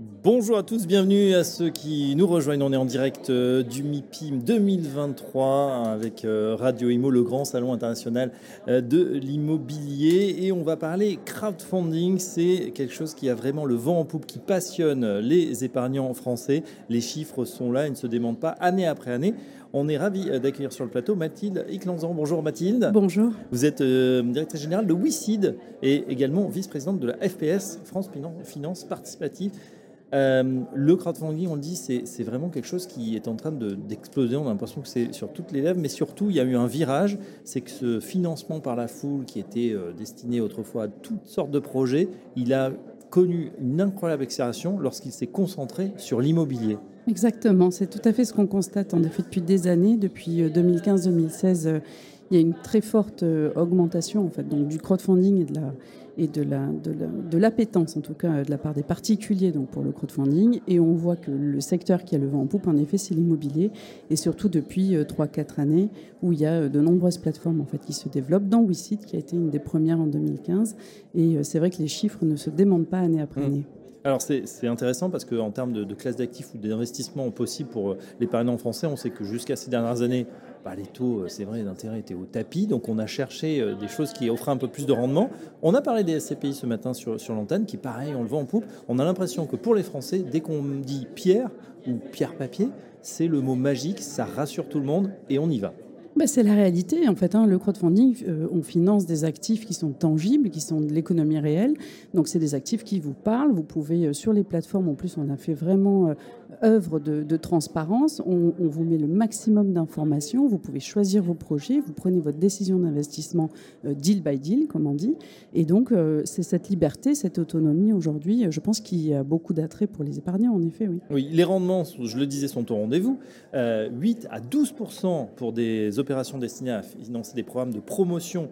Bonjour à tous, bienvenue à ceux qui nous rejoignent. On est en direct euh, du MIPIM 2023 avec euh, Radio Imo, le grand salon international euh, de l'immobilier. Et on va parler crowdfunding. C'est quelque chose qui a vraiment le vent en poupe, qui passionne les épargnants français. Les chiffres sont là, ils ne se démentent pas année après année. On est ravi d'accueillir sur le plateau Mathilde Iclanzan. Bonjour Mathilde. Bonjour. Vous êtes directrice générale de WICID et également vice-présidente de la FPS, France Finance Participative. Euh, le crowdfunding, on le dit, c'est vraiment quelque chose qui est en train d'exploser. on a l'impression que c'est sur toutes les lèvres, mais surtout, il y a eu un virage. C'est que ce financement par la foule, qui était euh, destiné autrefois à toutes sortes de projets, il a connu une incroyable accélération lorsqu'il s'est concentré sur l'immobilier. Exactement, c'est tout à fait ce qu'on constate en effet depuis des années, depuis 2015-2016. Euh, il y a une très forte augmentation en fait, donc, du crowdfunding et de la, et de la, de l'appétence, en tout cas de la part des particuliers donc pour le crowdfunding. Et on voit que le secteur qui a le vent en poupe, en effet, c'est l'immobilier. Et surtout depuis 3-4 euh, années, où il y a euh, de nombreuses plateformes en fait, qui se développent, dont WeSeed, qui a été une des premières en 2015. Et euh, c'est vrai que les chiffres ne se démentent pas année après mmh. Alors c'est intéressant parce qu'en termes de, classe d'actifs ou d'investissement possible pour l'épargnant français, on sait que jusqu'à ces dernières années, bah, les taux, euh, c'est vrai, d'intérêt étaient au tapis. Donc on a cherché euh, des choses qui offraient un peu plus de rendement. On a parlé des SCPI ce matin sur, sur l'antenne, qui pareil, on le voit en poupe. On a l'impression que pour les Français, dès qu'on dit pierre ou pierre-papier, c'est le mot magique, ça rassure tout le monde et on y va. Bah, c'est la réalité. En fait, hein, le crowdfunding, euh, on finance des actifs qui sont tangibles, qui sont de l'économie réelle. Donc, c'est des actifs qui vous parlent. Vous pouvez, sur les plateformes, en plus, on a fait vraiment œuvre de, transparence. On, vous met le maximum d'informations. Vous pouvez choisir vos projets. Vous prenez votre décision d'investissement euh, deal by deal, comme on dit. Et donc, euh, c'est cette liberté, cette autonomie aujourd'hui, je pense qu'il y a beaucoup d'attrait pour les épargnants, en effet, oui. Oui, les rendements, je le disais, sont au rendez-vous. 8 euh, à 12 pour des opérations destinées à financer des programmes de promotion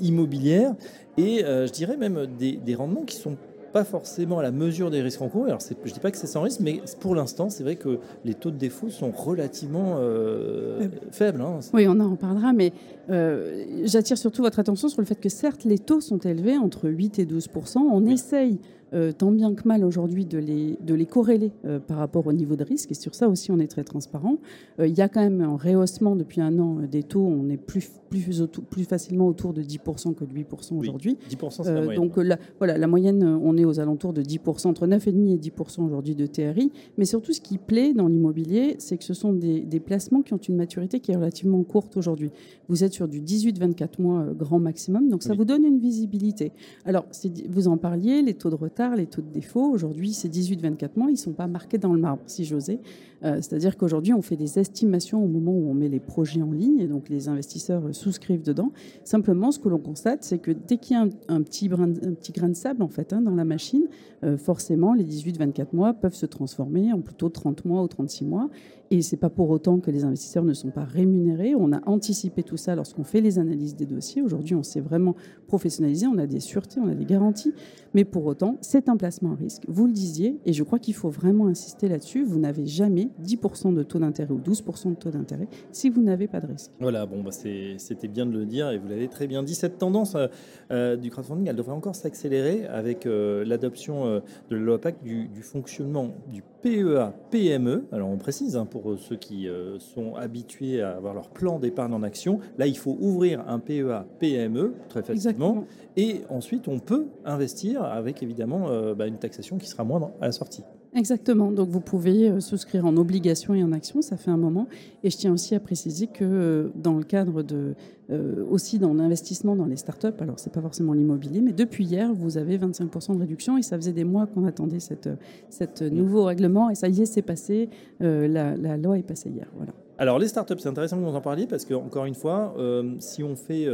immobilière. Et je dirais même des, des rendements qui sont pas forcément à la mesure des risques encourus. Alors, je ne dis pas que c'est sans risque, mais pour l'instant, c'est vrai que les taux de défaut sont relativement euh, faibles. Hein. Oui, on en parlera, mais euh, j'attire surtout votre attention sur le fait que certes, les taux sont élevés, entre 8 et 12 On essaye euh, tant bien que mal aujourd'hui de les, de les corréler euh, par rapport au niveau de risque. Et sur ça aussi, on est très transparent. Euh, il y a quand même un rehaussement depuis un an des taux. On est plus, plus, plus facilement autour de 10% que de 8% aujourd'hui. 10% c'est la moyenne. Donc la, voilà, la moyenne, on est aux alentours de 10%, entre 9,5 et 10% aujourd'hui de TRI. Mais surtout, ce qui plaît dans l'immobilier, c'est que ce sont des, des, placements qui ont une maturité qui est relativement courte aujourd'hui. Vous êtes sur du 18-24 mois grand maximum, donc ça vous donne une visibilité. Alors, vous en parliez, les taux de les taux de défaut, aujourd'hui, ces 18-24 mois, ils ne sont pas marqués dans le marbre, si j'osais. Euh, c'est-à-dire qu'aujourd'hui, on fait des estimations au moment où on met les projets en ligne, et donc les investisseurs souscrivent dedans. Simplement, ce que l'on constate, c'est que dès qu'il y a un, petit, brin, un petit grain de sable en fait, hein, dans la machine, euh, forcément, les 18-24 mois peuvent se transformer en plutôt 30 mois ou 36 mois. Et ce n'est pas pour autant que les investisseurs ne sont pas rémunérés. On a anticipé tout ça lorsqu'on fait les analyses des dossiers. Aujourd'hui, on s'est vraiment professionnalisé, on a des sûretés, on a des garanties. Mais pour autant, c'est un placement à risque. Vous le disiez, et je crois qu'il faut vraiment insister là-dessus. Vous n'avez jamais 10% de taux d'intérêt ou 12% de taux d'intérêt si vous n'avez pas de risque. Voilà, bon, bah c'était bien de le dire et vous l'avez très bien dit. Cette tendance euh, euh, du crowdfunding, elle devrait encore s'accélérer avec euh, l'adoption de la loi PAC du, fonctionnement du PEA-PME. Alors on précise, hein, pour ceux qui sont habitués à avoir leur plan d'épargne en action, là il faut ouvrir un PEA-PME très facilement et ensuite on peut investir avec évidemment bah, une taxation qui sera moindre à la sortie. Exactement. Donc vous pouvez euh, souscrire en obligation et en action, ça fait un moment. Et je tiens aussi à préciser que euh, dans le cadre de euh, aussi dans l'investissement dans les startups, alors c'est pas forcément l'immobilier, mais depuis hier vous avez 25% de réduction et ça faisait des mois qu'on attendait cette, cette nouveau règlement et ça y est, c'est passé. la, loi est passée hier. Voilà. Alors les startups, c'est intéressant que vous en parliez parce que encore une fois, si on fait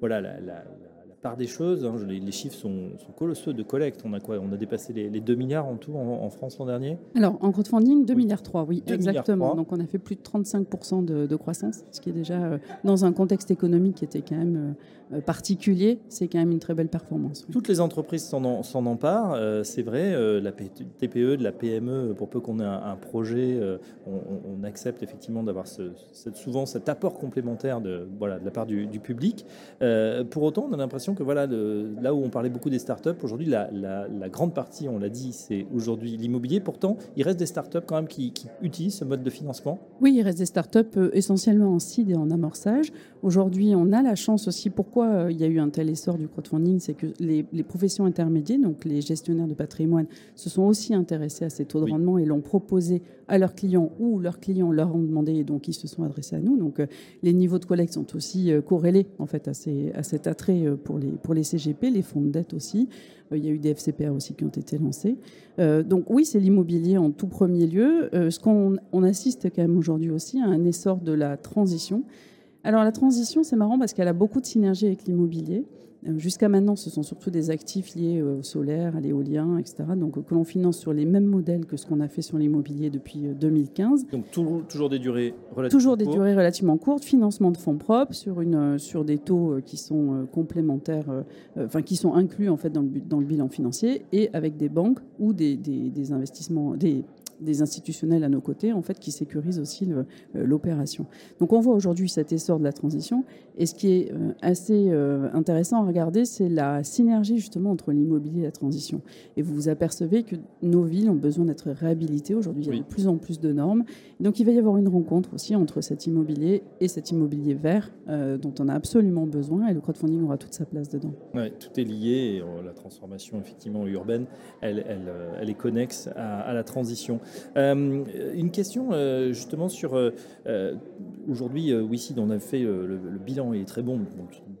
voilà la part des choses, hein, les, chiffres sont, colossaux de collecte. On a quoi? On a dépassé les, 2 milliards en tout en, France l'an dernier? Alors, en crowdfunding, 2 milliards 3, oui, exactement. Donc, on a fait plus de 35% de, croissance, ce qui est déjà, euh, dans un contexte économique qui était quand même euh, particulier, c'est quand même une très belle performance. Toutes les entreprises s'en emparent, euh, c'est vrai. la TPE, de la PME, pour peu qu'on ait un, projet, on, accepte effectivement d'avoir souvent cet apport complémentaire de, voilà, de la part du, du public. pour autant, on a l'impression que voilà, là où on parlait beaucoup des startups, aujourd'hui, la, grande partie, on l'a dit, c'est aujourd'hui l'immobilier. Pourtant, il reste des startups quand même qui, utilisent ce mode de financement. Oui, il reste des startups euh, essentiellement en seed et en amorçage. Aujourd'hui, on a la chance aussi. Pourquoi euh, il y a eu un tel essor du crowdfunding? C'est que les, professions intermédiaires, donc les gestionnaires de patrimoine, se sont aussi intéressés à ces taux de rendement et l'ont proposé à leurs clients ou leurs clients leur ont demandé et donc ils se sont adressés à nous. Donc euh, les niveaux de collecte sont aussi corrélés en fait à, ces, à cet attrait pour pour les CGP, les fonds de dette aussi. Euh, il y a eu des FCPR aussi qui ont été lancés. Euh, donc oui, c'est l'immobilier en tout premier lieu. Euh, ce qu'on on assiste quand même aujourd'hui aussi à un essor de la transition. Alors la transition, c'est marrant parce qu'elle a beaucoup de synergie avec l'immobilier. Euh, jusqu'à maintenant, ce sont surtout des actifs liés euh, au solaire, à l'éolien, etc. Donc, que l'on finance sur les mêmes modèles que ce qu'on a fait sur l'immobilier depuis 2015. Euh, Donc, toujours, des durées relativement Toujours des durées relativement courtes, financement de fonds propres sur, une, sur des taux qui sont complémentaires, enfin, qui sont inclus en fait dans le, dans le bilan financier et avec des banques ou des, des, des investissements, des, des institutionnels à nos côtés, en fait, qui sécurisent aussi euh, l'opération. Donc on voit aujourd'hui cet essor de la transition. Et ce qui est euh, assez euh, intéressant à regarder, c'est la synergie justement entre l'immobilier et la transition. Et vous vous apercevez que nos villes ont besoin d'être réhabilitées. Aujourd'hui, il y a de plus en plus de normes. Donc il va y avoir une rencontre aussi entre cet immobilier et cet immobilier vert dont on a absolument besoin. Et le crowdfunding aura toute sa place dedans. Ouais, tout est lié. Et la transformation effectivement urbaine, elle, elle, elle est connexe à, à la transition. Euh, une question euh, justement sur euh, aujourd'hui, oui, on a fait le, bilan, il est très bon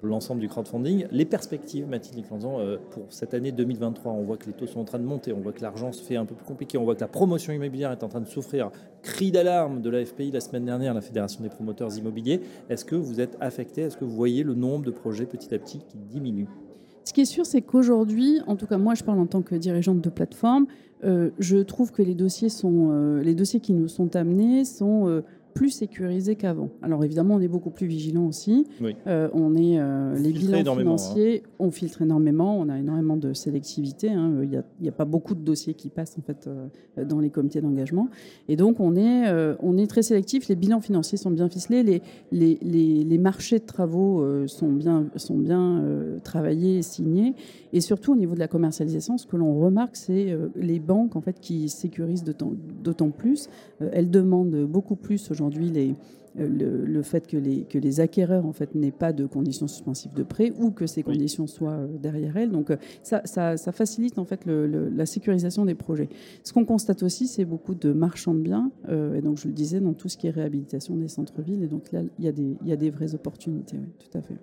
pour l'ensemble du crowdfunding. Les perspectives, Mathilde Clanzan, pour cette année 2023, on voit que les taux sont en train de monter, on voit que l'argent se fait un peu plus compliqué, on voit que la promotion immobilière est en train de souffrir. Cri d'alarme de la FPI la semaine dernière, la Fédération des promoteurs immobiliers. Est-ce que vous êtes affecté? Est-ce que vous voyez le nombre de projets petit à petit qui diminue? Ce qui est sûr, c'est qu'aujourd'hui, en tout cas moi je parle en tant que dirigeante de plateforme, euh, je trouve que les dossiers, sont, euh, les dossiers qui nous sont amenés sont euh, plus sécurisé qu'avant. Alors évidemment, on est beaucoup plus vigilant aussi. Euh, on est euh, les bilans financiers, hein. on filtre énormément, on a énormément de sélectivité. Hein. Il n'y a, pas beaucoup de dossiers qui passent en fait euh, dans les comités d'engagement, et donc on est on est très sélectif. Les bilans financiers sont bien ficelés, les les, les, les marchés de travaux sont bien sont bien travaillés et signés, et surtout au niveau de la commercialisation, ce que l'on remarque, c'est les banques en fait qui sécurisent d'autant plus. elles demandent beaucoup plus aujourd'hui aujourd'hui euh, le, fait que les, que les acquéreurs en fait n'aient pas de conditions suspensives de prêt ou que ces conditions soient euh, derrière elles. Donc euh, ça, ça, facilite en fait la sécurisation des projets. Ce qu'on constate aussi, c'est beaucoup de marchands de biens, et donc je le disais dans tout ce qui est réhabilitation des centres-villes. Et donc là, il y a des, il y a des vraies opportunités, oui, tout à fait.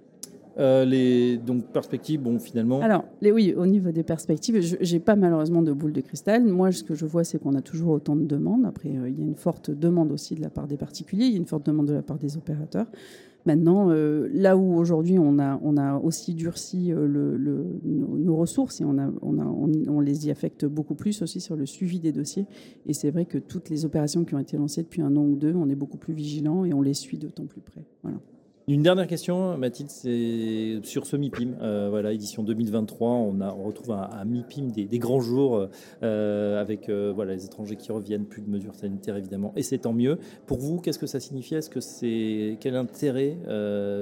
Euh, les donc perspectives, bon, finalement. Alors, les, oui, au niveau des perspectives, j'ai pas malheureusement de boule de cristal. Moi, ce que je vois, c'est qu'on a toujours autant de demandes. Après, euh, il y a une forte demande aussi de la part des particuliers, il y a une forte demande de la part des opérateurs. Maintenant, euh, là où aujourd'hui on a, on a aussi durci le, nos, ressources et on, a, on, a, on, les y affecte beaucoup plus aussi sur le suivi des dossiers. Et c'est vrai que toutes les opérations qui ont été lancées depuis un an ou deux, on est beaucoup plus vigilant et on les suit d'autant plus près. Voilà. Une dernière question, Mathilde, c'est sur ce MIPIM. Euh, édition 2023, on, retrouve un, MIPIM des, grands jours euh, avec euh, voilà, les étrangers qui reviennent, plus de mesures sanitaires évidemment, et c'est tant mieux. Pour vous, qu'est-ce que ça signifie? Est-ce que c'est quel intérêt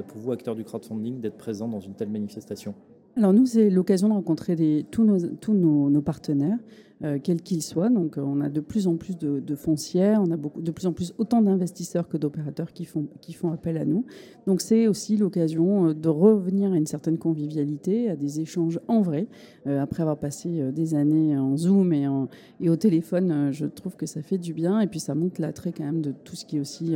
pour vous, acteurs du crowdfunding, d'être présent dans une telle manifestation? Alors nous, c'est l'occasion de rencontrer tous nos partenaires. Euh, quel qu'il soit. Donc, euh, on a de plus en plus de, foncières, on a beaucoup, de plus en plus autant d'investisseurs que d'opérateurs qui font, qui font appel à nous. Donc, c'est aussi l'occasion euh, de revenir à une certaine convivialité, à des échanges en vrai. après avoir passé des années en Zoom et, au téléphone, je trouve que ça fait du bien. Et puis, ça montre l'attrait quand même de tout ce qui est aussi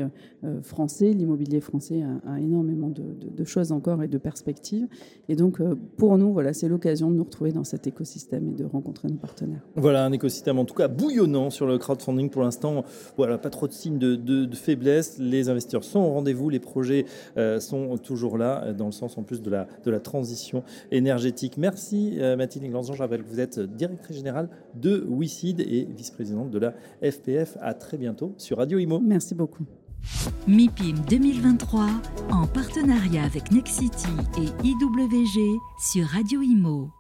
français. L'immobilier français a, énormément de, de, choses encore et de perspectives. Et donc, pour nous, voilà, c'est l'occasion de nous retrouver dans cet écosystème et de rencontrer nos partenaires. Voilà Un écosystème en tout cas bouillonnant sur le crowdfunding pour l'instant. Voilà, pas trop de signes de, faiblesse. Les investisseurs sont au rendez-vous, les projets euh, sont toujours là, dans le sens en plus de la, de la transition énergétique. Merci euh, Mathilde Glanzon. Je rappelle que vous êtes directrice générale de WICID et vice-présidente de la FPF. À très bientôt sur Radio Imo. Merci beaucoup. MIPIM 2023 en partenariat avec Nexity et IWG sur Radio Imo.